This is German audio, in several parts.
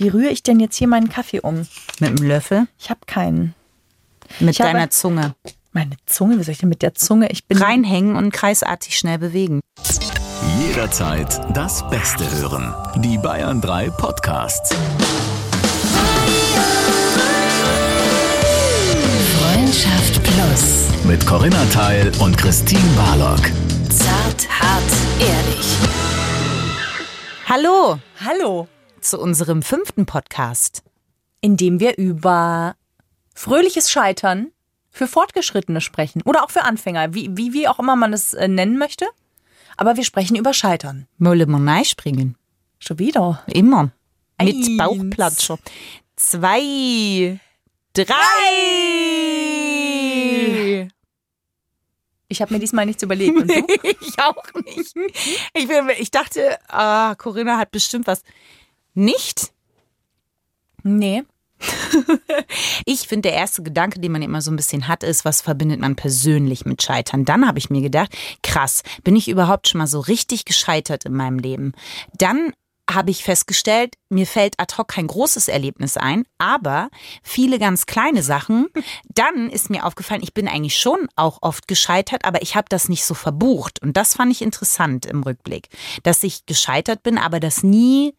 Wie rühre ich denn jetzt hier meinen Kaffee um? Mit einem Löffel? Ich habe keinen. Mit Ich deiner Zunge. Meine Zunge, wie soll ich denn mit der Zunge? Ich bin Reinhängen und kreisartig schnell bewegen. Jederzeit das Beste hören. Die Bayern 3 Podcasts. Freundschaft Plus. Mit Corinna Teil und Christine Barlock. Zart, hart, ehrlich. Hallo Hallo, zu unserem fünften Podcast. indem wir über fröhliches Scheitern für Fortgeschrittene sprechen oder auch für Anfänger, wie, wie, wie auch immer man es äh, nennen möchte. Aber wir sprechen über Scheitern. Mölle Monai springen. Schon wieder. Immer. Mit Eins. Bauchplatscher. Zwei. Drei. Ich habe mir diesmal nichts überlegt. Und du? ich auch nicht. Ich, bin, ich dachte, ah, Corinna hat bestimmt was. Nicht? nee. Ich finde, der erste Gedanke, den man immer so ein bisschen hat, ist, was verbindet man persönlich mit Scheitern? Dann habe ich mir gedacht, krass, bin ich überhaupt schon mal so richtig gescheitert in meinem Leben? Dann habe ich festgestellt, mir fällt ad hoc kein großes Erlebnis ein, aber viele ganz kleine Sachen. Dann ist mir aufgefallen, ich bin eigentlich schon auch oft gescheitert, aber ich habe das nicht so verbucht. Und das fand ich interessant im Rückblick, dass ich gescheitert bin, aber das nie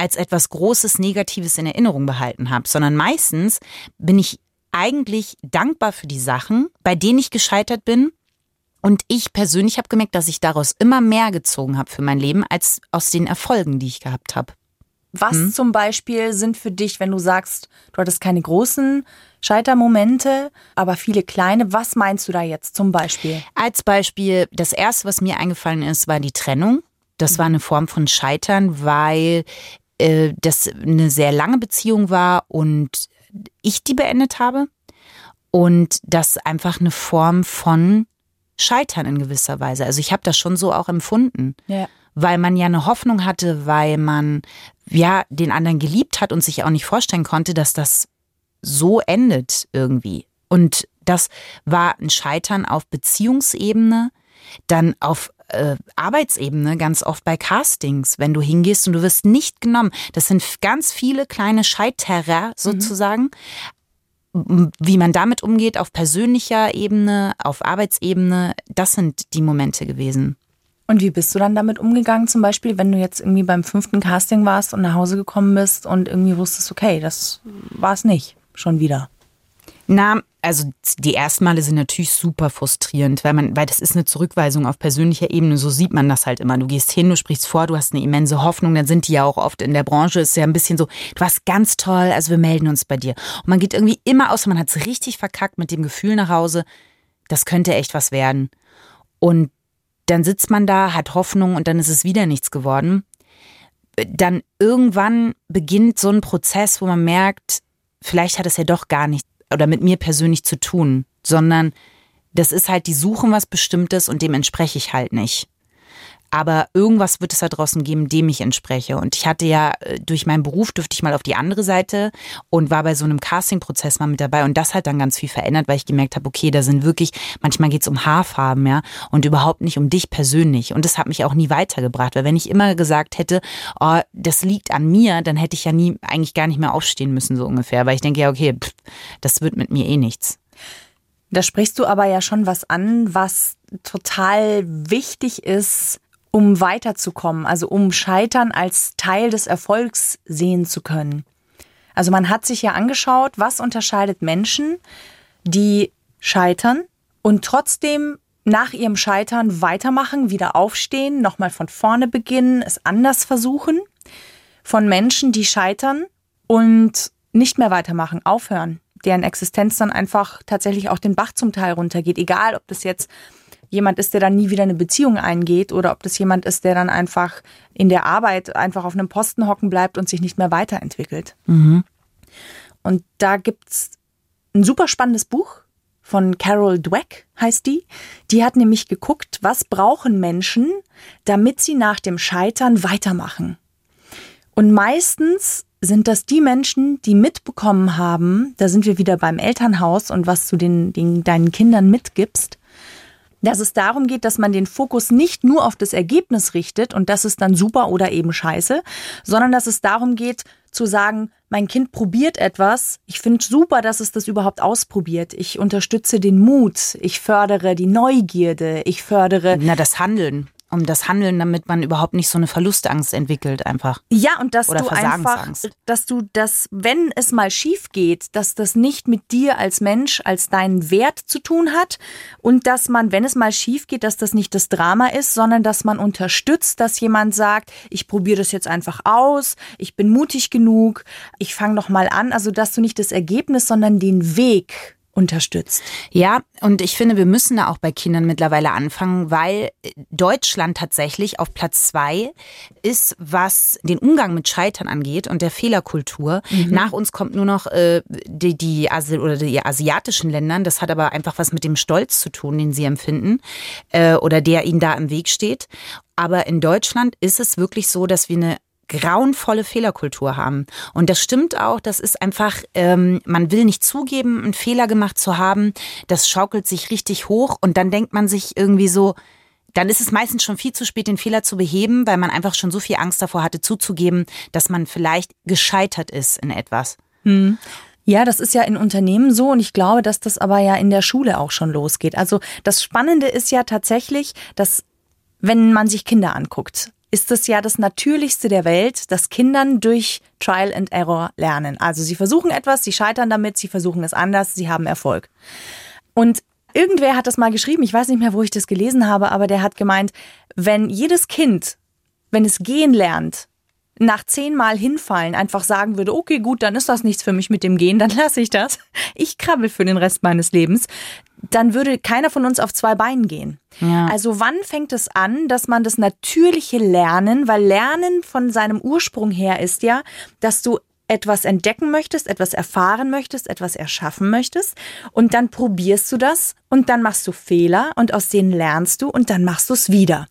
als etwas Großes, Negatives in Erinnerung behalten habe, sondern meistens bin ich eigentlich dankbar für die Sachen, bei denen ich gescheitert bin. Und ich persönlich habe gemerkt, dass ich daraus immer mehr gezogen habe für mein Leben, als aus den Erfolgen, die ich gehabt habe. Was zum Beispiel sind für dich, wenn du sagst, du hattest keine großen Scheitermomente, aber viele kleine, was meinst du da jetzt zum Beispiel? Als Beispiel, das erste, was mir eingefallen ist, war die Trennung. Das war eine Form von Scheitern, weil äh, das eine sehr lange Beziehung war und ich die beendet habe. Und das einfach eine Form von Scheitern in gewisser Weise. Also ich habe das schon so auch empfunden. Ja. Weil man ja eine Hoffnung hatte, weil man ja den anderen geliebt hat und sich auch nicht vorstellen konnte, dass das so endet irgendwie. Und das war ein Scheitern auf Beziehungsebene, dann auf äh, Arbeitsebene, ganz oft bei Castings, wenn du hingehst und du wirst nicht genommen. Das sind ganz viele kleine Scheiterer sozusagen. M- Wie man damit umgeht, auf persönlicher Ebene, auf Arbeitsebene, das sind die Momente gewesen. Und wie bist du dann damit umgegangen, zum Beispiel, wenn du jetzt irgendwie beim fünften Casting warst und nach Hause gekommen bist und irgendwie wusstest, okay, das war es nicht, schon wieder. Na, also die ersten Male sind natürlich super frustrierend, weil man, weil das ist eine Zurückweisung auf persönlicher Ebene. So sieht man das halt immer. Du gehst hin, du sprichst vor, du hast eine immense Hoffnung, dann sind die ja auch oft in der Branche, ist ja ein bisschen so, du warst ganz toll, also wir melden uns bei dir. Und man geht irgendwie immer aus, man hat es richtig verkackt mit dem Gefühl nach Hause, das könnte echt was werden. Und dann sitzt man da, hat Hoffnung und dann ist es wieder nichts geworden. Dann irgendwann beginnt so ein Prozess, wo man merkt, vielleicht hat es ja doch gar nicht oder mit mir persönlich zu tun, sondern das ist halt die Suchen was Bestimmtes und dem entspreche ich halt nicht. Aber irgendwas wird es da draußen geben, dem ich entspreche. Und ich hatte ja äh, durch meinen Beruf dürfte ich mal auf die andere Seite und war bei so einem Casting-Prozess mal mit dabei. Und das hat dann ganz viel verändert, weil ich gemerkt habe, okay, da sind wirklich, manchmal geht es um Haarfarben, ja, und überhaupt nicht um dich persönlich. Und das hat mich auch nie weitergebracht, weil wenn ich immer gesagt hätte, oh, das liegt an mir, dann hätte ich ja nie, eigentlich gar nicht mehr aufstehen müssen, so ungefähr. Weil ich denke, ja, okay, pff, das wird mit mir eh nichts. Da sprichst du aber ja schon was an, was total wichtig ist, um weiterzukommen, also um Scheitern als Teil des Erfolgs sehen zu können. Also man hat sich ja angeschaut, was unterscheidet Menschen, die scheitern und trotzdem nach ihrem Scheitern weitermachen, wieder aufstehen, nochmal von vorne beginnen, es anders versuchen, von Menschen, die scheitern und nicht mehr weitermachen, aufhören, deren Existenz dann einfach tatsächlich auch den Bach zum Teil runtergeht, egal ob das jetzt jemand ist, der dann nie wieder eine Beziehung eingeht oder ob das jemand ist, der dann einfach in der Arbeit einfach auf einem Posten hocken bleibt und sich nicht mehr weiterentwickelt. Und da gibt's ein super spannendes Buch von Carol Dweck, heißt die. Die hat nämlich geguckt, was brauchen Menschen, damit sie nach dem Scheitern weitermachen. Und meistens sind das die Menschen, die mitbekommen haben, da sind wir wieder beim Elternhaus und was du den, den, deinen Kindern mitgibst, dass es darum geht, dass man den Fokus nicht nur auf das Ergebnis richtet und das ist dann super oder eben scheiße, sondern dass es darum geht, zu sagen, mein Kind probiert etwas. Ich finde super, dass es das überhaupt ausprobiert. Ich unterstütze den Mut. Ich fördere die Neugierde. Ich fördere. Na, das Handeln um das Handeln, damit man überhaupt nicht so eine Verlustangst entwickelt einfach. Ja, und dass Oder du einfach, dass du das, wenn es mal schief geht, dass das nicht mit dir als Mensch, als deinen Wert zu tun hat und dass man, wenn es mal schief geht, dass das nicht das Drama ist, sondern dass man unterstützt, dass jemand sagt, ich probiere das jetzt einfach aus, ich bin mutig genug, ich fange noch mal an, also dass du nicht das Ergebnis, sondern den Weg unterstützt. Ja, und ich finde, wir müssen da auch bei Kindern mittlerweile anfangen, weil Deutschland tatsächlich auf Platz zwei ist, was den Umgang mit Scheitern angeht und der Fehlerkultur. Mhm. Nach uns kommt nur noch äh, die, die, Asi oder die asiatischen Länder. Das hat aber einfach was mit dem Stolz zu tun, den sie empfinden äh, oder der ihnen da im Weg steht. Aber in Deutschland ist es wirklich so, dass wir eine grauenvolle Fehlerkultur haben. Und das stimmt auch, das ist einfach, ähm, man will nicht zugeben, einen Fehler gemacht zu haben. Das schaukelt sich richtig hoch und dann denkt man sich irgendwie so, dann ist es meistens schon viel zu spät, den Fehler zu beheben, weil man einfach schon so viel Angst davor hatte, zuzugeben, dass man vielleicht gescheitert ist in etwas. Hm. Ja, das ist ja in Unternehmen so und ich glaube, dass das aber ja in der Schule auch schon losgeht. Also das Spannende ist ja tatsächlich, dass wenn man sich Kinder anguckt, ist es ja das Natürlichste der Welt, dass Kindern durch Trial and Error lernen. Also sie versuchen etwas, sie scheitern damit, sie versuchen es anders, sie haben Erfolg. Und irgendwer hat das mal geschrieben, ich weiß nicht mehr, wo ich das gelesen habe, aber der hat gemeint, wenn jedes Kind, wenn es gehen lernt, nach zehnmal hinfallen einfach sagen würde, okay, gut, dann ist das nichts für mich mit dem Gehen, dann lasse ich das. Ich krabbel für den Rest meines Lebens. Dann würde keiner von uns auf zwei Beinen gehen. Ja. Also wann fängt es an, dass man das natürliche Lernen, weil Lernen von seinem Ursprung her ist ja, dass du etwas entdecken möchtest, etwas erfahren möchtest, etwas erschaffen möchtest und dann probierst du das und dann machst du Fehler und aus denen lernst du und dann machst du es wieder.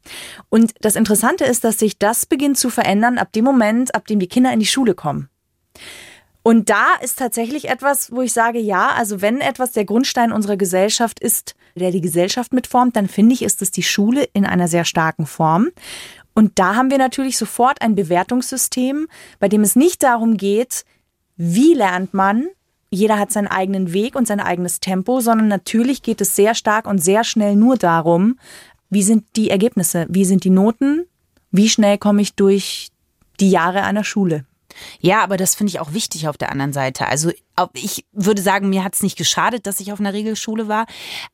Und das Interessante ist, dass sich das beginnt zu verändern ab dem Moment, ab dem die Kinder in die Schule kommen. Und da ist tatsächlich etwas, wo ich sage, ja, also wenn etwas der Grundstein unserer Gesellschaft ist, der die Gesellschaft mitformt, dann finde ich, ist es die Schule in einer sehr starken Form. Und da haben wir natürlich sofort ein Bewertungssystem, bei dem es nicht darum geht, wie lernt man, jeder hat seinen eigenen Weg und sein eigenes Tempo, sondern natürlich geht es sehr stark und sehr schnell nur darum, wie sind die Ergebnisse, wie sind die Noten, wie schnell komme ich durch die Jahre einer Schule. Ja, aber das finde ich auch wichtig auf der anderen Seite. Also ich würde sagen, mir hat es nicht geschadet, dass ich auf einer Regelschule war,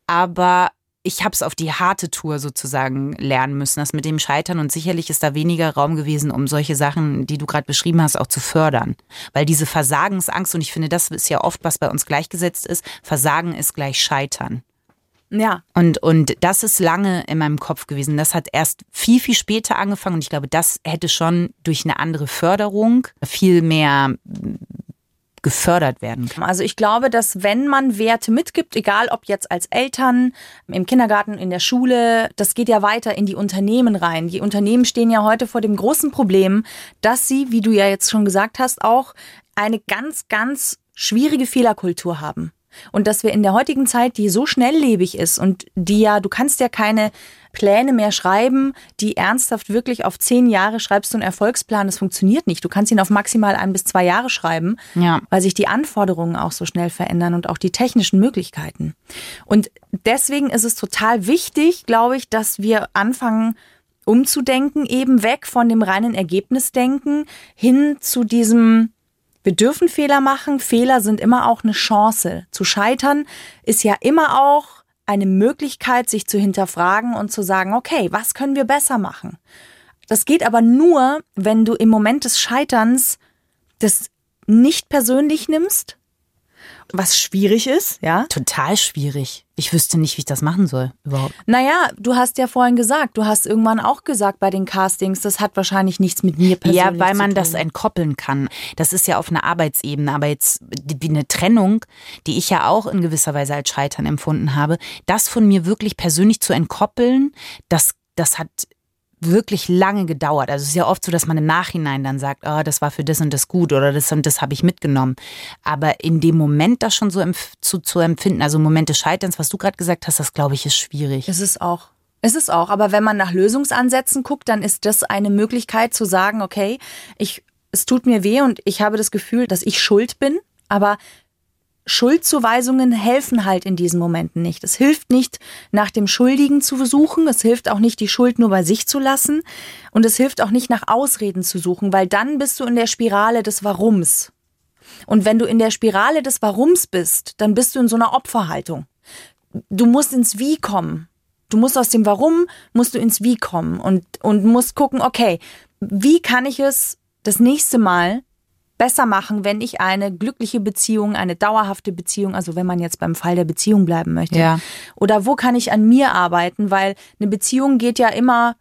aber ich habe es auf die harte Tour sozusagen lernen müssen, das mit dem Scheitern. Und sicherlich ist da weniger Raum gewesen, um solche Sachen, die du gerade beschrieben hast, auch zu fördern. Weil diese Versagensangst, und ich finde, das ist ja oft, was bei uns gleichgesetzt ist, Versagen ist gleich Scheitern. Ja. Und, und das ist lange in meinem Kopf gewesen. Das hat erst viel, viel später angefangen. Und ich glaube, das hätte schon durch eine andere Förderung viel mehr gefördert werden kann. Also ich glaube, dass wenn man Werte mitgibt, egal ob jetzt als Eltern, im Kindergarten, in der Schule, das geht ja weiter in die Unternehmen rein. Die Unternehmen stehen ja heute vor dem großen Problem, dass sie, wie du ja jetzt schon gesagt hast, auch eine ganz, ganz schwierige Fehlerkultur haben. Und dass wir in der heutigen Zeit, die so schnelllebig ist und die ja, du kannst ja keine Pläne mehr schreiben, die ernsthaft wirklich auf zehn Jahre schreibst du einen Erfolgsplan, das funktioniert nicht. Du kannst ihn auf maximal ein bis zwei Jahre schreiben, ja. weil sich die Anforderungen auch so schnell verändern und auch die technischen Möglichkeiten. Und deswegen ist es total wichtig, glaube ich, dass wir anfangen, umzudenken, eben weg von dem reinen Ergebnisdenken hin zu diesem wir dürfen Fehler machen. Fehler sind immer auch eine Chance. Zu scheitern ist ja immer auch eine Möglichkeit, sich zu hinterfragen und zu sagen, okay, was können wir besser machen? Das geht aber nur, wenn du im Moment des Scheiterns das nicht persönlich nimmst, was schwierig ist, ja? Total schwierig. Ich wüsste nicht, wie ich das machen soll überhaupt. Naja, du hast ja vorhin gesagt, du hast irgendwann auch gesagt bei den Castings, das hat wahrscheinlich nichts mit mir persönlich zu tun. Ja, weil man das entkoppeln kann. Das ist ja auf einer Arbeitsebene, aber jetzt wie eine Trennung, die ich ja auch in gewisser Weise als Scheitern empfunden habe, das von mir wirklich persönlich zu entkoppeln, das das hat wirklich lange gedauert. Also es ist ja oft so, dass man im Nachhinein dann sagt, oh, das war für das und das gut oder das und das habe ich mitgenommen. Aber in dem Moment das schon so zu, zu empfinden, also Moment des Scheiterns, was du gerade gesagt hast, das glaube ich ist schwierig. Es ist auch. Es ist auch, aber wenn man nach Lösungsansätzen guckt, dann ist das eine Möglichkeit zu sagen, okay, ich es tut mir weh und ich habe das Gefühl, dass ich schuld bin, aber Schuldzuweisungen helfen halt in diesen Momenten nicht. Es hilft nicht, nach dem Schuldigen zu suchen. Es hilft auch nicht, die Schuld nur bei sich zu lassen. Und es hilft auch nicht, nach Ausreden zu suchen, weil dann bist du in der Spirale des Warums. Und wenn du in der Spirale des Warums bist, dann bist du in so einer Opferhaltung. Du musst ins Wie kommen. Du musst aus dem Warum, musst du ins Wie kommen und, und musst gucken, okay, wie kann ich es das nächste Mal besser machen, wenn ich eine glückliche Beziehung, eine dauerhafte Beziehung, also wenn man jetzt beim Fall der Beziehung bleiben möchte. Ja. Oder wo kann ich an mir arbeiten, weil eine Beziehung geht ja immer,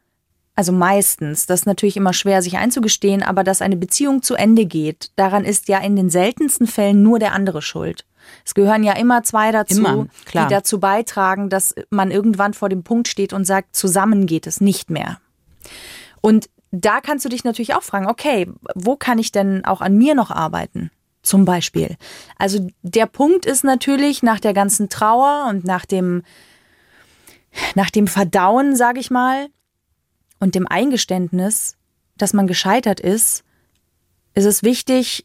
also meistens, das ist natürlich immer schwer sich einzugestehen, aber dass eine Beziehung zu Ende geht, daran ist ja in den seltensten Fällen nur der andere schuld. Es gehören ja immer zwei dazu, Immer, die dazu beitragen, dass man irgendwann vor dem Punkt steht und sagt, zusammen geht es nicht mehr. Und da kannst du dich natürlich auch fragen, okay, wo kann ich denn auch an mir noch arbeiten? Zum Beispiel. Also der Punkt ist natürlich nach der ganzen Trauer und nach dem, nach dem Verdauen, sage ich mal, und dem Eingeständnis, dass man gescheitert ist, ist es wichtig,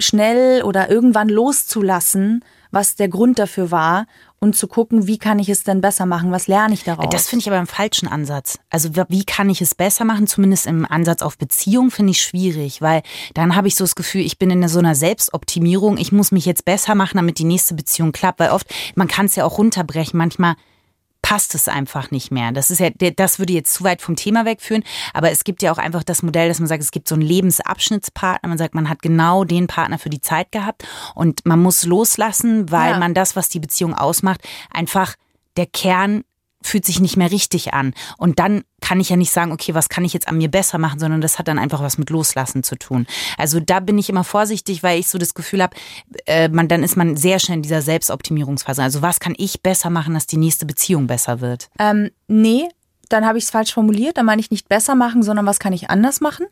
schnell oder irgendwann loszulassen, was der Grund dafür war und zu gucken, wie kann ich es denn besser machen, was lerne ich daraus. Das finde ich aber einen falschen Ansatz. Also wie kann ich es besser machen? Zumindest im Ansatz auf Beziehung finde ich schwierig, weil dann habe ich so das Gefühl, ich bin in so einer Selbstoptimierung. Ich muss mich jetzt besser machen, damit die nächste Beziehung klappt, weil oft man kann es ja auch runterbrechen. Manchmal passt es einfach nicht mehr. Das ist ja, das würde jetzt zu weit vom Thema wegführen. Aber es gibt ja auch einfach das Modell, dass man sagt, es gibt so einen Lebensabschnittspartner. Man sagt, man hat genau den Partner für die Zeit gehabt und man muss loslassen, weil Ja. man das, was die Beziehung ausmacht, einfach der Kern fühlt sich nicht mehr richtig an. Und dann kann ich ja nicht sagen, okay, was kann ich jetzt an mir besser machen, sondern das hat dann einfach was mit Loslassen zu tun. Also da bin ich immer vorsichtig, weil ich so das Gefühl habe, äh, man, dann ist man sehr schnell in dieser Selbstoptimierungsphase. Also was kann ich besser machen, dass die nächste Beziehung besser wird? Ähm, nee, dann habe ich es falsch formuliert. Dann meine ich nicht besser machen, sondern was kann ich anders machen?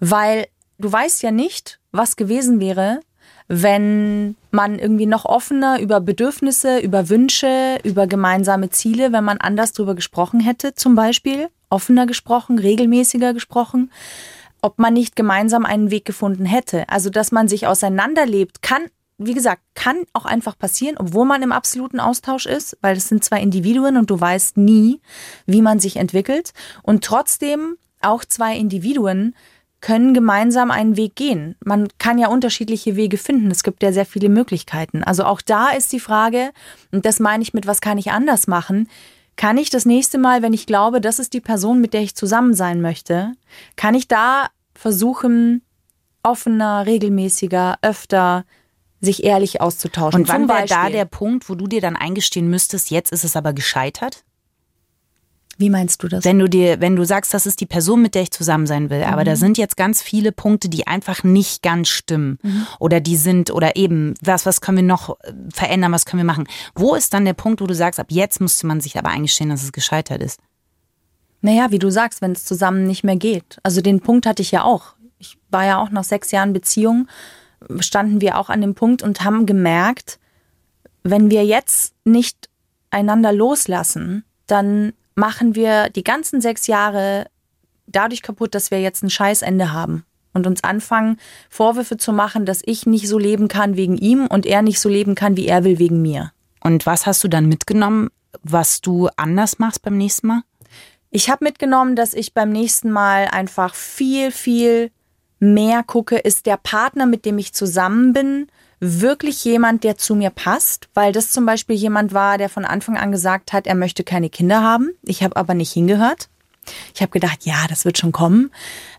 Weil du weißt ja nicht, was gewesen wäre, wenn man irgendwie noch offener über Bedürfnisse, über Wünsche, über gemeinsame Ziele, wenn man anders drüber gesprochen hätte, zum Beispiel, offener gesprochen, regelmäßiger gesprochen, ob man nicht gemeinsam einen Weg gefunden hätte. Also, dass man sich auseinanderlebt, kann, wie gesagt, kann auch einfach passieren, obwohl man im absoluten Austausch ist, weil es sind zwei Individuen und du weißt nie, wie man sich entwickelt. Und trotzdem auch zwei Individuen können gemeinsam einen Weg gehen. Man kann ja unterschiedliche Wege finden. Es gibt ja sehr viele Möglichkeiten. Also auch da ist die Frage, und das meine ich mit, was kann ich anders machen? Kann ich das nächste Mal, wenn ich glaube, das ist die Person, mit der ich zusammen sein möchte, kann ich da versuchen, offener, regelmäßiger, öfter sich ehrlich auszutauschen? Und wann wäre da der Punkt, wo du dir dann eingestehen müsstest, jetzt ist es aber gescheitert? Wie meinst du das? Wenn du dir, wenn du sagst, das ist die Person, mit der ich zusammen sein will, aber da sind jetzt ganz viele Punkte, die einfach nicht ganz stimmen. Oder die sind, oder eben, was, was können wir noch äh, verändern, was können wir machen? Wo ist dann der Punkt, wo du sagst, ab jetzt müsste man sich aber eingestehen, dass es gescheitert ist? Naja, wie du sagst, wenn es zusammen nicht mehr geht. Also den Punkt hatte ich ja auch. Ich war ja auch nach sechs Jahren Beziehung, standen wir auch an dem Punkt und haben gemerkt, wenn wir jetzt nicht einander loslassen, dann machen wir die ganzen sechs Jahre dadurch kaputt, dass wir jetzt ein Scheißende haben und uns anfangen, Vorwürfe zu machen, dass ich nicht so leben kann wegen ihm und er nicht so leben kann, wie er will wegen mir. Und was hast du dann mitgenommen, was du anders machst beim nächsten Mal? Ich habe mitgenommen, dass ich beim nächsten Mal einfach viel, viel mehr gucke, ist der Partner, mit dem ich zusammen bin, wirklich jemand, der zu mir passt, weil das zum Beispiel jemand war, der von Anfang an gesagt hat, er möchte keine Kinder haben. Ich habe aber nicht hingehört. Ich habe gedacht, ja, das wird schon kommen.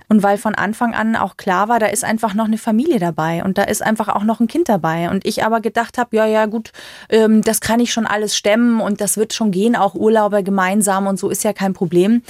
Und weil von Anfang an auch klar war, da ist einfach noch eine Familie dabei und da ist einfach auch noch ein Kind dabei. Und ich aber gedacht habe, ja, ja, gut, ähm, das kann ich schon alles stemmen und das wird schon gehen, auch Urlauber gemeinsam und so ist ja kein Problem.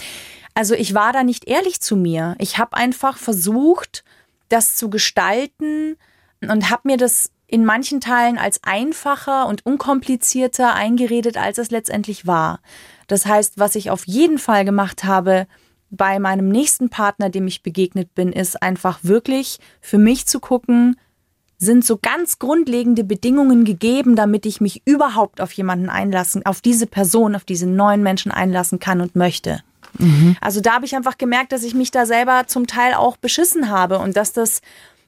Also ich war da nicht ehrlich zu mir. Ich habe einfach versucht, das zu gestalten und habe mir das in manchen Teilen als einfacher und unkomplizierter eingeredet, als es letztendlich war. Das heißt, was ich auf jeden Fall gemacht habe bei meinem nächsten Partner, dem ich begegnet bin, ist einfach wirklich für mich zu gucken, sind so ganz grundlegende Bedingungen gegeben, damit ich mich überhaupt auf jemanden einlassen, auf diese Person, auf diese neuen Menschen einlassen kann und möchte. Also da habe ich einfach gemerkt, dass ich mich da selber zum Teil auch beschissen habe und dass das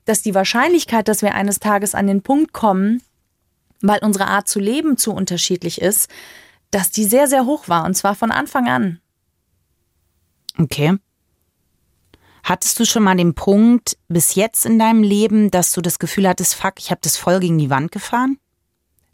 dass die Wahrscheinlichkeit, dass wir eines Tages an den Punkt kommen, weil unsere Art zu leben zu unterschiedlich ist, dass die sehr, sehr hoch war und zwar von Anfang an. Okay. Hattest du schon mal den Punkt bis jetzt in deinem Leben, dass du das Gefühl hattest, fuck, ich habe das voll gegen die Wand gefahren?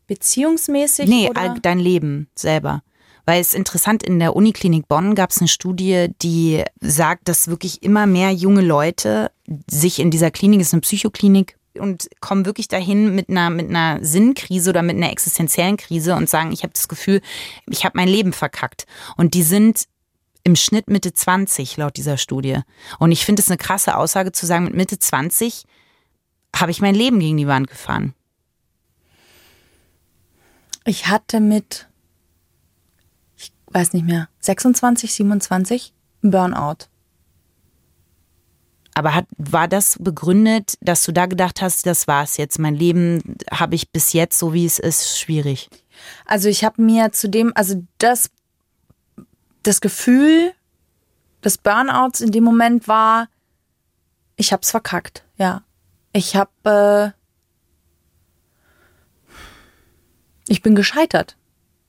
Beziehungsmäßig? Nee, oder? dein Leben selber. Weil es interessant, in der Uniklinik Bonn gab es eine Studie, die sagt, dass wirklich immer mehr junge Leute sich in dieser Klinik, es ist eine Psychoklinik, und kommen wirklich dahin mit einer, mit einer Sinnkrise oder mit einer existenziellen Krise und sagen, ich habe das Gefühl, ich habe mein Leben verkackt. Und die sind im Schnitt Mitte 20 laut dieser Studie. Und ich finde es eine krasse Aussage zu sagen, mit Mitte 20 habe ich mein Leben gegen die Wand gefahren. Ich hatte mit, weiß nicht mehr, 26, 27 einen Burnout. Aber hat, war das begründet, dass du da gedacht hast, das war's jetzt, mein Leben habe ich bis jetzt, so wie es ist, schwierig? Also ich habe mir zudem, also das, das Gefühl des Burnouts in dem Moment war, ich hab's verkackt, ja. Ich habe, äh, ich bin gescheitert.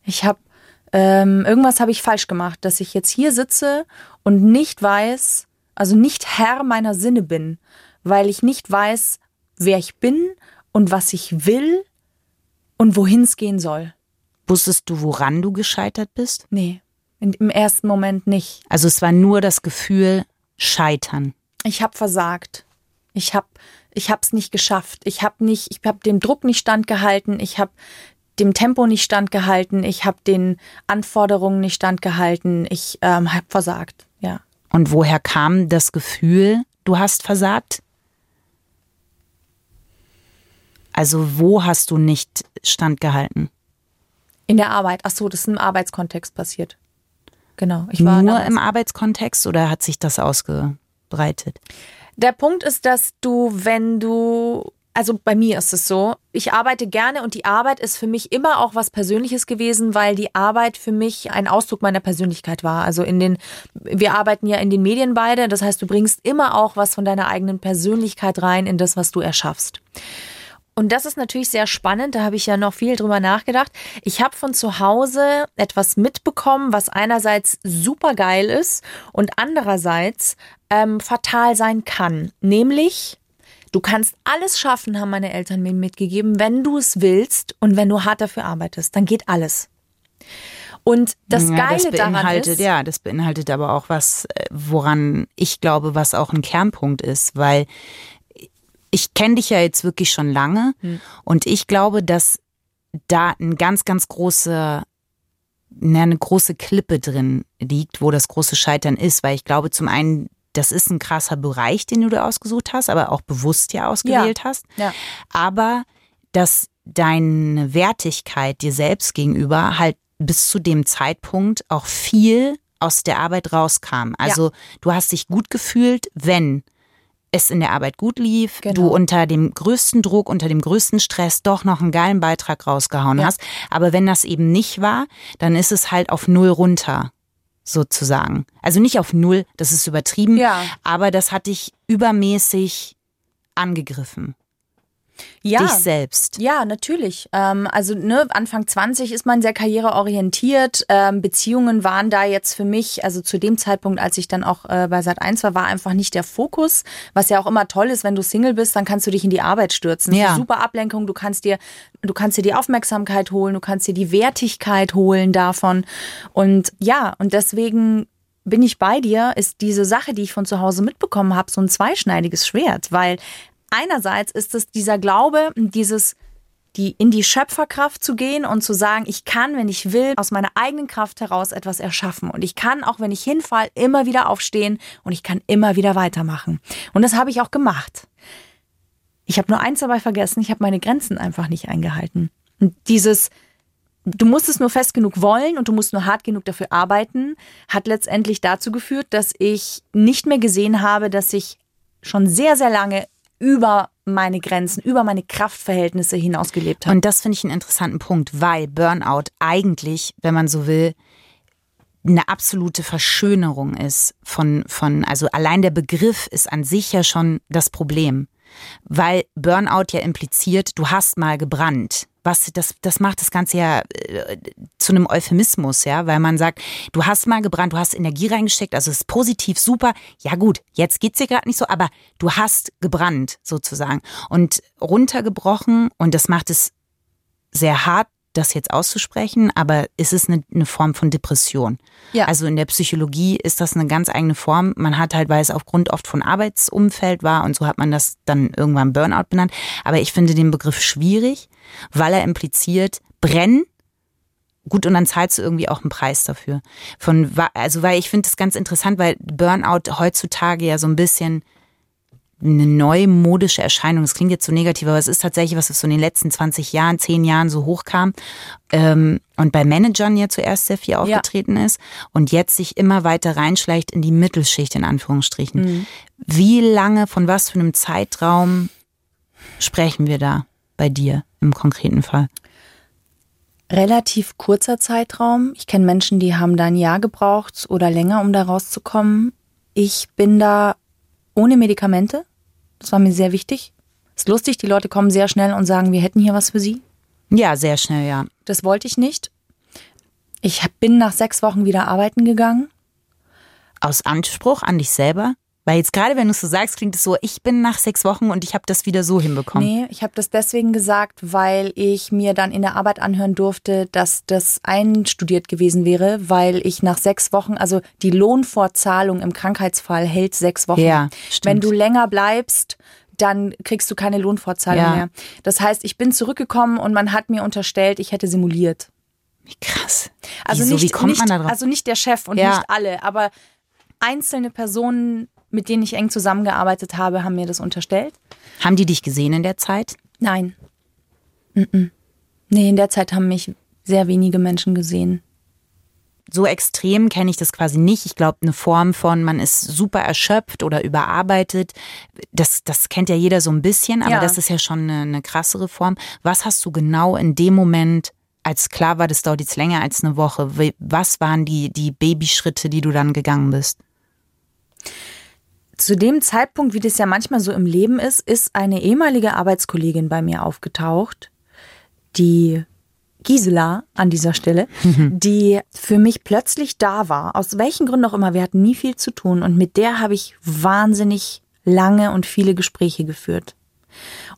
Ich habe, ähm, irgendwas habe ich falsch gemacht, dass ich jetzt hier sitze und nicht weiß, also nicht Herr meiner Sinne bin, weil ich nicht weiß, wer ich bin und was ich will und wohin es gehen soll. Wusstest du, woran du gescheitert bist? Nee, in, im ersten Moment nicht. Also es war nur das Gefühl, scheitern. Ich habe versagt. Ich habe ich hab's nicht geschafft. Ich habe nicht ich habe dem Druck nicht standgehalten. Ich habe dem Tempo nicht standgehalten. Ich habe den Anforderungen nicht standgehalten. Ich ähm, habe versagt. Ja. Und woher kam das Gefühl, du hast versagt? Also wo hast du nicht standgehalten? In der Arbeit. Ach so, das ist im Arbeitskontext passiert. Genau. Ich war Nur im Arbeitskontext oder hat sich das ausgebreitet? Der Punkt ist, dass du, wenn du, also bei mir ist es so, ich arbeite gerne und die Arbeit ist für mich immer auch was Persönliches gewesen, weil die Arbeit für mich ein Ausdruck meiner Persönlichkeit war. Also in den, wir arbeiten ja in den Medien beide, das heißt, du bringst immer auch was von deiner eigenen Persönlichkeit rein in das, was du erschaffst. Und das ist natürlich sehr spannend, da habe ich ja noch viel drüber nachgedacht. Ich habe von zu Hause etwas mitbekommen, was einerseits super geil ist und andererseits ähm, fatal sein kann. Nämlich, du kannst alles schaffen, haben meine Eltern mir mitgegeben, wenn du es willst und wenn du hart dafür arbeitest, dann geht alles. Und das ja, Geile das daran beinhaltet, ist, ja, das beinhaltet aber auch was, äh, woran ich glaube, was auch ein Kernpunkt ist, weil ich kenne dich ja jetzt wirklich schon lange Hm. und ich glaube, dass da ein ganz, ganz große, ne, eine große Klippe drin liegt, wo das große Scheitern ist, weil ich glaube, zum einen, das ist ein krasser Bereich, den du da ausgesucht hast, aber auch bewusst ja ausgewählt hast. Ja. Aber dass deine Wertigkeit dir selbst gegenüber halt bis zu dem Zeitpunkt auch viel aus der Arbeit rauskam. Also du hast dich gut gefühlt, wenn es in der Arbeit gut lief, Genau. du unter dem größten Druck, unter dem größten Stress doch noch einen geilen Beitrag rausgehauen Ja. hast. Aber wenn das eben nicht war, dann ist es halt auf Null runter, sozusagen. Also nicht auf Null, das ist übertrieben, Ja. aber das hat dich übermäßig angegriffen. Ja. Dich selbst. Ja, natürlich. Ähm, also ne, Anfang 20 ist man sehr karriereorientiert. Ähm, Beziehungen waren da jetzt für mich, also zu dem Zeitpunkt, als ich dann auch äh, bei Sat 1 war, war einfach nicht der Fokus. Was ja auch immer toll ist, wenn du Single bist, dann kannst du dich in die Arbeit stürzen. Ja. super Ablenkung. Du kannst dir, du kannst dir die Aufmerksamkeit holen, du kannst dir die Wertigkeit holen davon. Und ja, und deswegen bin ich bei dir, ist diese Sache, die ich von zu Hause mitbekommen habe, so ein zweischneidiges Schwert, weil einerseits ist es dieser Glaube, dieses die in die Schöpferkraft zu gehen und zu sagen, ich kann, wenn ich will, aus meiner eigenen Kraft heraus etwas erschaffen. Und ich kann, auch wenn ich hinfall, immer wieder aufstehen und ich kann immer wieder weitermachen. Und das habe ich auch gemacht. Ich habe nur eins dabei vergessen, ich habe meine Grenzen einfach nicht eingehalten. Und dieses, du musst es nur fest genug wollen und du musst nur hart genug dafür arbeiten, hat letztendlich dazu geführt, dass ich nicht mehr gesehen habe, dass ich schon sehr, sehr lange über meine Grenzen, über meine Kraftverhältnisse hinaus gelebt habe. Und das finde ich einen interessanten Punkt, weil Burnout eigentlich, wenn man so will, eine absolute Verschönerung ist von, von, also allein der Begriff ist an sich ja schon das Problem. weil Burnout ja impliziert, du hast mal gebrannt. Was, das, das macht das Ganze ja äh, zu einem Euphemismus, ja, weil man sagt, du hast mal gebrannt, du hast Energie reingesteckt, also es ist positiv, super. Ja gut, jetzt geht's dir gerade nicht so, aber du hast gebrannt sozusagen und runtergebrochen und das macht es sehr hart das jetzt auszusprechen, aber es ist eine, eine Form von Depression. Ja. Also in der Psychologie ist das eine ganz eigene Form. Man hat halt, weil es aufgrund oft von Arbeitsumfeld war und so hat man das dann irgendwann Burnout benannt. Aber ich finde den Begriff schwierig, weil er impliziert, brennen Gut, und dann zahlst du irgendwie auch einen Preis dafür. Von, also, weil ich finde das ganz interessant, weil Burnout heutzutage ja so ein bisschen eine neumodische Erscheinung. Das klingt jetzt so negativ, aber es ist tatsächlich, was so in den letzten 20 Jahren, 10 Jahren so hochkam ähm, und bei Managern ja zuerst sehr viel aufgetreten ja. ist und jetzt sich immer weiter reinschleicht in die Mittelschicht in Anführungsstrichen. Mhm. Wie lange, von was für einem Zeitraum sprechen wir da bei dir im konkreten Fall? Relativ kurzer Zeitraum. Ich kenne Menschen, die haben da ein Jahr gebraucht oder länger, um da rauszukommen. Ich bin da ohne Medikamente. Das war mir sehr wichtig. Ist lustig, die Leute kommen sehr schnell und sagen, wir hätten hier was für sie. Ja, sehr schnell, ja. Das wollte ich nicht. Ich bin nach sechs Wochen wieder arbeiten gegangen. Aus Anspruch an dich selber? Weil jetzt gerade, wenn du es so sagst, klingt es so, ich bin nach sechs Wochen und ich habe das wieder so hinbekommen. Nee, ich habe das deswegen gesagt, weil ich mir dann in der Arbeit anhören durfte, dass das einstudiert gewesen wäre, weil ich nach sechs Wochen, also die Lohnfortzahlung im Krankheitsfall hält sechs Wochen. Ja, stimmt. Wenn du länger bleibst, dann kriegst du keine Lohnfortzahlung ja. mehr. Das heißt, ich bin zurückgekommen und man hat mir unterstellt, ich hätte simuliert. Wie krass. Also Wieso? nicht, Wie kommt nicht, man da drauf? Also nicht der Chef und Ja. nicht alle, aber einzelne Personen, mit denen ich eng zusammengearbeitet habe, haben mir das unterstellt. Haben die dich gesehen in der Zeit? Nein. Mm-mm. Nee, in der Zeit haben mich sehr wenige Menschen gesehen. so extrem kenne ich das quasi nicht. Ich glaube, eine Form von, man ist super erschöpft oder überarbeitet, das, das kennt ja jeder so ein bisschen, aber Ja. das ist ja schon eine, eine krassere Form. Was hast du genau in dem Moment, als klar war, das dauert jetzt länger als eine Woche, was waren die, die Babyschritte, die du dann gegangen bist? Zu dem Zeitpunkt, wie das ja manchmal so im Leben ist, ist eine ehemalige Arbeitskollegin bei mir aufgetaucht, die Gisela an dieser Stelle, die für mich plötzlich da war. Aus welchen Gründen auch immer. Wir hatten nie viel zu tun und mit der habe ich wahnsinnig lange und viele Gespräche geführt.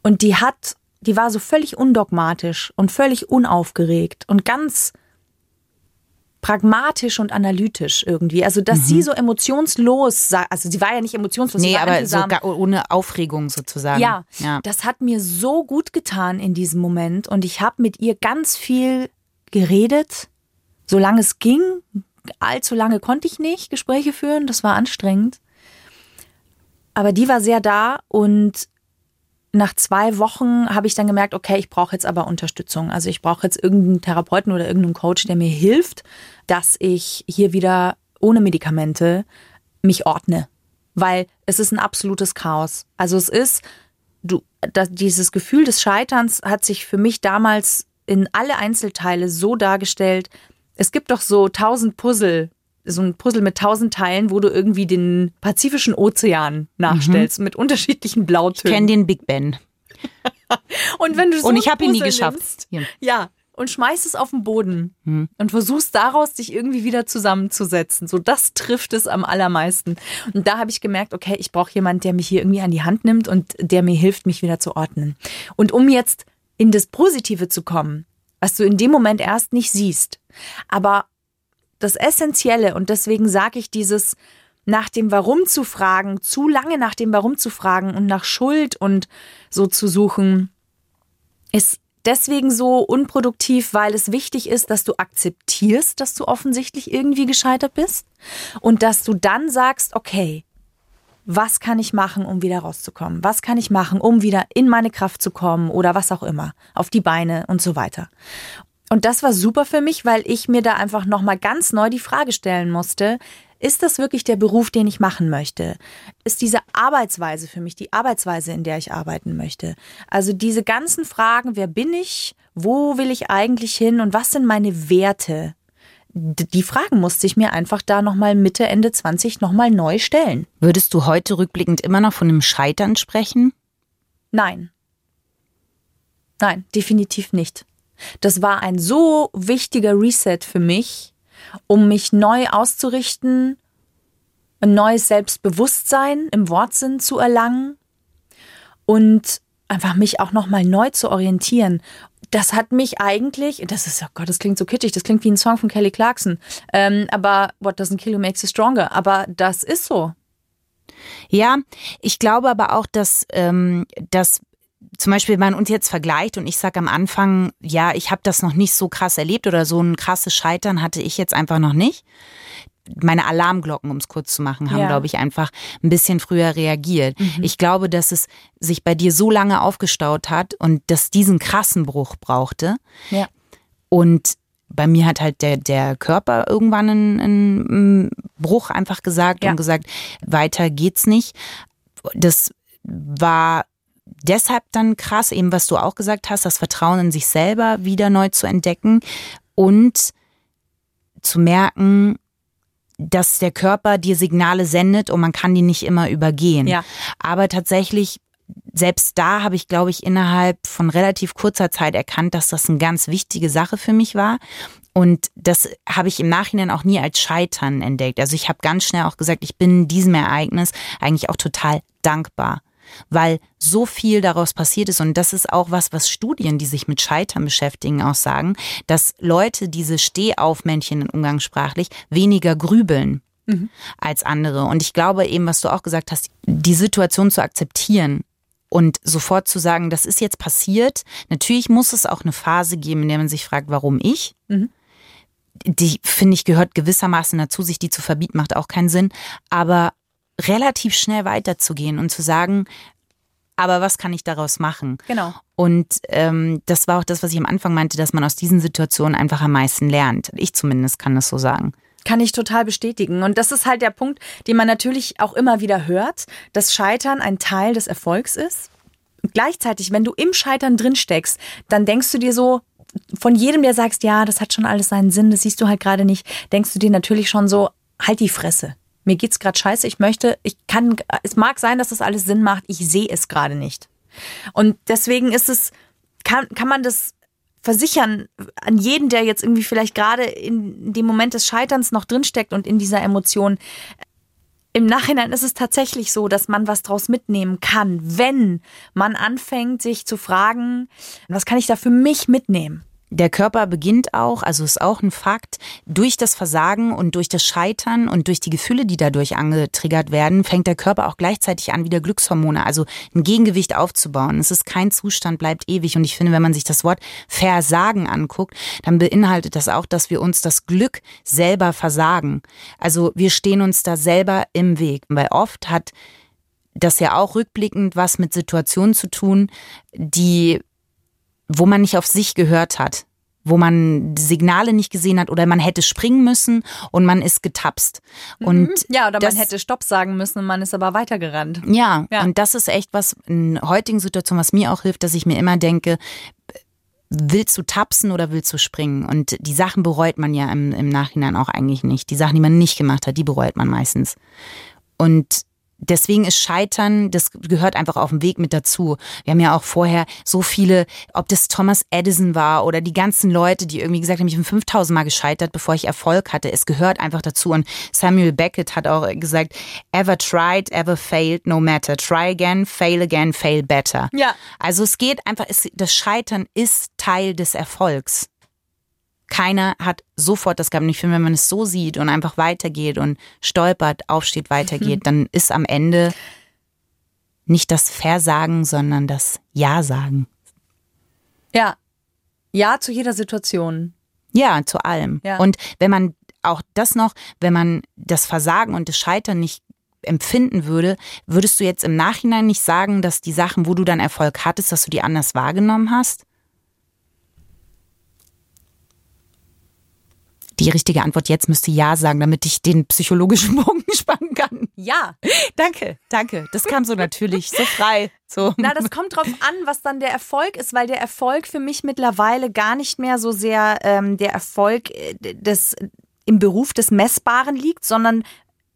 Und die hat, die war so völlig undogmatisch und völlig unaufgeregt und ganz pragmatisch und analytisch irgendwie. Also, dass sie so emotionslos, also sie war ja nicht emotionslos, Nee, aber so einfühlsam. gar, ohne Aufregung sozusagen. Ja, ja. das hat mir so gut getan in diesem Moment und ich habe mit ihr ganz viel geredet, solange es ging. Allzu lange konnte ich nicht Gespräche führen, das war anstrengend. Aber die war sehr da und nach zwei Wochen habe ich dann gemerkt, okay, ich brauche jetzt aber Unterstützung. Also ich brauche jetzt irgendeinen Therapeuten oder irgendeinen Coach, der mir hilft, dass ich hier wieder ohne Medikamente mich ordne. Weil es ist ein absolutes Chaos. Also es ist, du, das, dieses Gefühl des Scheiterns hat sich für mich damals in alle Einzelteile so dargestellt. Es gibt doch so tausend Puzzle, so ein Puzzle mit tausend Teilen, wo du irgendwie den Pazifischen Ozean nachstellst mit unterschiedlichen Blautönen. Kenn den Big Ben. Und wenn du so Und ich ein habe ihn nie Puzzle geschafft. nimmst, ja, und schmeißt es auf den Boden Hm. und versuchst daraus dich irgendwie wieder zusammenzusetzen. So das trifft es am allermeisten. Und da habe ich gemerkt, okay, ich brauche jemanden, der mich hier irgendwie an die Hand nimmt und der mir hilft, mich wieder zu ordnen. Und um jetzt in das Positive zu kommen, was du in dem Moment erst nicht siehst, aber das Essentielle und deswegen sage ich dieses nach dem Warum zu fragen, zu lange nach dem Warum zu fragen und nach Schuld und so zu suchen, ist deswegen so unproduktiv, weil es wichtig ist, dass du akzeptierst, dass du offensichtlich irgendwie gescheitert bist und dass du dann sagst, okay, was kann ich machen, um wieder rauszukommen? Was kann ich machen, um wieder in meine Kraft zu kommen oder was auch immer, auf die Beine und so weiter. Und das war super für mich, weil ich mir da einfach nochmal ganz neu die Frage stellen musste, ist das wirklich der Beruf, den ich machen möchte? Ist diese Arbeitsweise für mich die Arbeitsweise, in der ich arbeiten möchte? Also diese ganzen Fragen, wer bin ich? Wo will ich eigentlich hin? Und was sind meine Werte? Die Fragen musste ich mir einfach da nochmal Mitte, Ende 20 nochmal neu stellen. Würdest du heute rückblickend immer noch von einem Scheitern sprechen? Nein. Nein, definitiv nicht. Das war ein so wichtiger Reset für mich, um mich neu auszurichten, ein neues Selbstbewusstsein im Wortsinn zu erlangen und einfach mich auch nochmal neu zu orientieren. Das hat mich eigentlich, das ist, oh Gott, das klingt so kitschig, das klingt wie ein Song von Kelly Clarkson. Ähm, aber what doesn't kill you makes you stronger. Aber das ist so. Ja, ich glaube aber auch, dass, ähm, dass zum Beispiel, wenn man uns jetzt vergleicht und ich sage am Anfang, ja, ich habe das noch nicht so krass erlebt oder so ein krasses Scheitern hatte ich jetzt einfach noch nicht. Meine Alarmglocken, um es kurz zu machen, haben, Ja. glaube ich, einfach ein bisschen früher reagiert. Ich glaube, dass es sich bei dir so lange aufgestaut hat und dass diesen krassen Bruch brauchte. Ja. Und bei mir hat halt der, der Körper irgendwann einen, einen Bruch einfach gesagt Ja. und gesagt, weiter geht's nicht. Das war deshalb dann krass, eben was du auch gesagt hast, das Vertrauen in sich selber wieder neu zu entdecken und zu merken, dass der Körper dir Signale sendet und man kann die nicht immer übergehen. Ja. Aber tatsächlich, selbst da habe ich, glaube ich, innerhalb von relativ kurzer Zeit erkannt, dass das eine ganz wichtige Sache für mich war. Und das habe ich im Nachhinein auch nie als Scheitern entdeckt. Also ich habe ganz schnell auch gesagt, ich bin diesem Ereignis eigentlich auch total dankbar weil so viel daraus passiert ist. Und das ist auch was, was Studien, die sich mit Scheitern beschäftigen, auch sagen, dass Leute diese Stehaufmännchen umgangssprachlich weniger grübeln als andere. Und ich glaube eben, was du auch gesagt hast, die Situation zu akzeptieren und sofort zu sagen, das ist jetzt passiert. Natürlich muss es auch eine Phase geben, in der man sich fragt, warum ich. Die, finde ich, gehört gewissermaßen dazu, sich die zu verbieten, macht auch keinen Sinn. Aber relativ schnell weiterzugehen und zu sagen, aber was kann ich daraus machen? Genau. Und ähm, das war auch das, was ich am Anfang meinte, dass man aus diesen Situationen einfach am meisten lernt. Ich zumindest kann das so sagen. Kann ich total bestätigen. Und das ist halt der Punkt, den man natürlich auch immer wieder hört, dass Scheitern ein Teil des Erfolgs ist. Und gleichzeitig, wenn du im Scheitern drin steckst, dann denkst du dir so, von jedem, der sagst, ja, das hat schon alles seinen Sinn, das siehst du halt gerade nicht, denkst du dir natürlich schon so, halt die Fresse. Mir geht's gerade scheiße, ich möchte, ich kann, es mag sein, dass das alles Sinn macht, ich sehe es gerade nicht. Und deswegen ist es, kann, kann man das versichern an jeden, der jetzt irgendwie vielleicht gerade in dem Moment des Scheiterns noch drinsteckt und in dieser Emotion. Im Nachhinein ist es tatsächlich so, dass man was draus mitnehmen kann, wenn man anfängt, sich zu fragen, was kann ich da für mich mitnehmen? Der Körper beginnt auch, also ist auch ein Fakt, durch das Versagen und durch das Scheitern und durch die Gefühle, die dadurch angetriggert werden, fängt der Körper auch gleichzeitig an, wieder Glückshormone, also ein Gegengewicht aufzubauen. Es ist kein Zustand, bleibt ewig. Und ich finde, wenn man sich das Wort Versagen anguckt, dann beinhaltet das auch, dass wir uns das Glück selber versagen. Also wir stehen uns da selber im Weg, weil oft hat das ja auch rückblickend was mit Situationen zu tun, die wo man nicht auf sich gehört hat, wo man Signale nicht gesehen hat oder man hätte springen müssen und man ist getapst. Und Mhm. Ja, oder das, man hätte Stopp sagen müssen und man ist aber weitergerannt. Ja, Ja. und das ist echt was in heutigen Situationen, was mir auch hilft, dass ich mir immer denke, willst du tapsen oder willst du springen? Und die Sachen bereut man ja im, im Nachhinein auch eigentlich nicht. Die Sachen, die man nicht gemacht hat, die bereut man meistens. Und deswegen ist Scheitern, das gehört einfach auf dem Weg mit dazu. Wir haben ja auch vorher so viele, ob das Thomas Edison war oder die ganzen Leute, die irgendwie gesagt haben, ich bin 5000 Mal gescheitert, bevor ich Erfolg hatte. Es gehört einfach dazu. Und Samuel Beckett hat auch gesagt, ever tried, ever failed, no matter. Try again, fail again, fail better. Ja. Also es geht einfach, es, das Scheitern ist Teil des Erfolgs. Keiner hat sofort das gehabt. Und ich finde, wenn man es so sieht und einfach weitergeht und stolpert, aufsteht, weitergeht, dann ist am Ende nicht das Versagen, sondern das Ja sagen. Ja. Ja zu jeder Situation. Ja, zu allem. Ja. Und wenn man auch das noch, wenn man das Versagen und das Scheitern nicht empfinden würde, würdest du jetzt im Nachhinein nicht sagen, dass die Sachen, wo du dann Erfolg hattest, dass du die anders wahrgenommen hast? Die richtige Antwort jetzt müsste Ja sagen, damit ich den psychologischen Bogen spannen kann. Ja. Danke, danke. Das kam so natürlich, so frei. So. Na, das kommt drauf an, was dann der Erfolg ist, weil der Erfolg für mich mittlerweile gar nicht mehr so sehr ähm, der Erfolg äh, des im Beruf des Messbaren liegt, sondern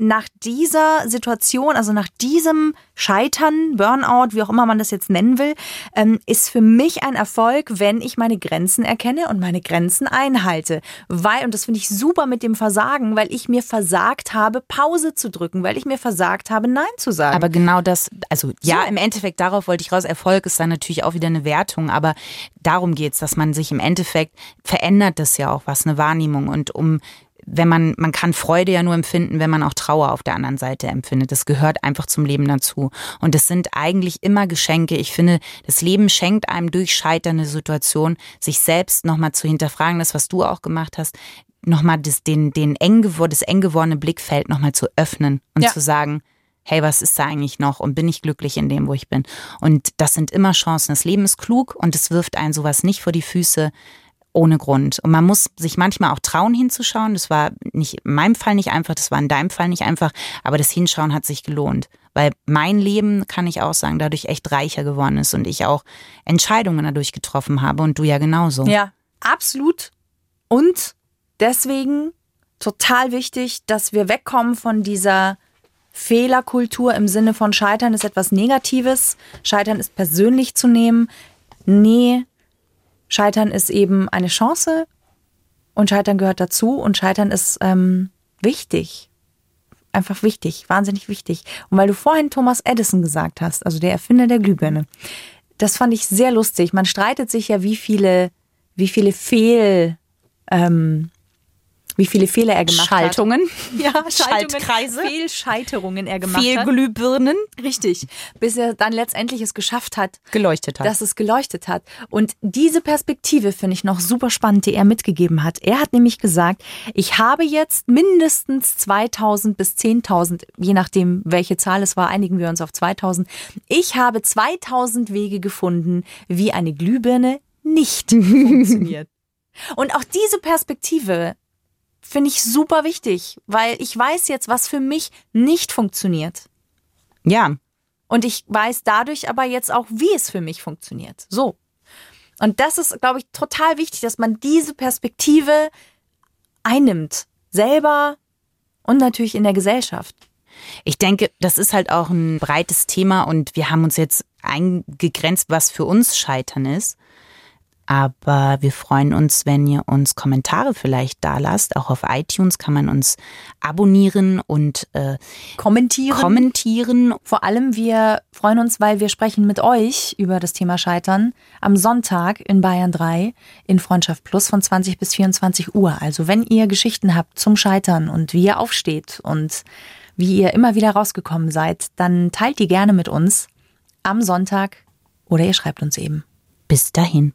nach dieser Situation, also nach diesem Scheitern, Burnout, wie auch immer man das jetzt nennen will, ähm, ist für mich ein Erfolg, wenn ich meine Grenzen erkenne und meine Grenzen einhalte. Weil, und das finde ich super mit dem Versagen, weil ich mir versagt habe, Pause zu drücken, weil ich mir versagt habe, Nein zu sagen. Aber genau das, also ja, im Endeffekt, darauf wollte ich raus. Erfolg ist dann natürlich auch wieder eine Wertung, aber darum geht's, dass man sich im Endeffekt verändert das ja auch was, eine Wahrnehmung. Und um wenn man, man kann Freude ja nur empfinden, wenn man auch Trauer auf der anderen Seite empfindet. Das gehört einfach zum Leben dazu. Und es sind eigentlich immer Geschenke. Ich finde, das Leben schenkt einem durch scheiternde Situation, sich selbst nochmal zu hinterfragen, das, was du auch gemacht hast, nochmal das, den, den eng geworden, das eng gewordene Blickfeld nochmal zu öffnen und ja. zu sagen, hey, was ist da eigentlich noch und bin ich glücklich in dem, wo ich bin? Und das sind immer Chancen. Das Leben ist klug und es wirft einen sowas nicht vor die Füße ohne Grund. Und man muss sich manchmal auch trauen hinzuschauen. Das war nicht in meinem Fall nicht einfach, das war in deinem Fall nicht einfach, aber das Hinschauen hat sich gelohnt. Weil mein Leben, kann ich auch sagen, dadurch echt reicher geworden ist und ich auch Entscheidungen dadurch getroffen habe und du ja genauso. Ja, absolut. Und deswegen total wichtig, dass wir wegkommen von dieser Fehlerkultur im Sinne von Scheitern ist etwas Negatives, Scheitern ist persönlich zu nehmen. Nee, Scheitern ist eben eine Chance und Scheitern gehört dazu und Scheitern ist ähm, wichtig. Einfach wichtig, wahnsinnig wichtig. Und weil du vorhin Thomas Edison gesagt hast, also der Erfinder der Glühbirne, das fand ich sehr lustig. Man streitet sich ja, wie viele, wie viele Fehl, ähm, wie viele Fehler er gemacht Schaltungen. hat. Ja, Schaltungen, Schaltkreise. Fehlscheiterungen er gemacht Fehlglühbirnen. hat. Richtig. Bis er dann letztendlich es geschafft hat, Geleuchtet hat. dass es geleuchtet hat. Und diese Perspektive finde ich noch super spannend, die er mitgegeben hat. Er hat nämlich gesagt, ich habe jetzt mindestens 2000 bis 10.000, je nachdem welche Zahl es war, einigen wir uns auf 2000. Ich habe 2000 Wege gefunden, wie eine Glühbirne nicht funktioniert. Und auch diese Perspektive finde ich super wichtig, weil ich weiß jetzt, was für mich nicht funktioniert. ja, Und ich weiß dadurch aber jetzt auch, wie es für mich funktioniert. So. Und das ist, glaube ich, total wichtig, dass man diese Perspektive einnimmt. Selber und natürlich in der Gesellschaft. Ich denke, das ist halt auch ein breites Thema und wir haben uns jetzt eingegrenzt, was für uns Scheitern ist. Aber wir freuen uns, wenn ihr uns Kommentare vielleicht da lasst. Auch auf iTunes kann man uns abonnieren und äh, Kommentieren. kommentieren. Vor allem, wir freuen uns, weil wir sprechen mit euch über das Thema Scheitern am Sonntag in Bayern 3 in Freundschaft Plus von 20 bis 24 Uhr. Also wenn ihr Geschichten habt zum Scheitern und wie ihr aufsteht und wie ihr immer wieder rausgekommen seid, dann teilt die gerne mit uns am Sonntag oder ihr schreibt uns eben. Bis dahin.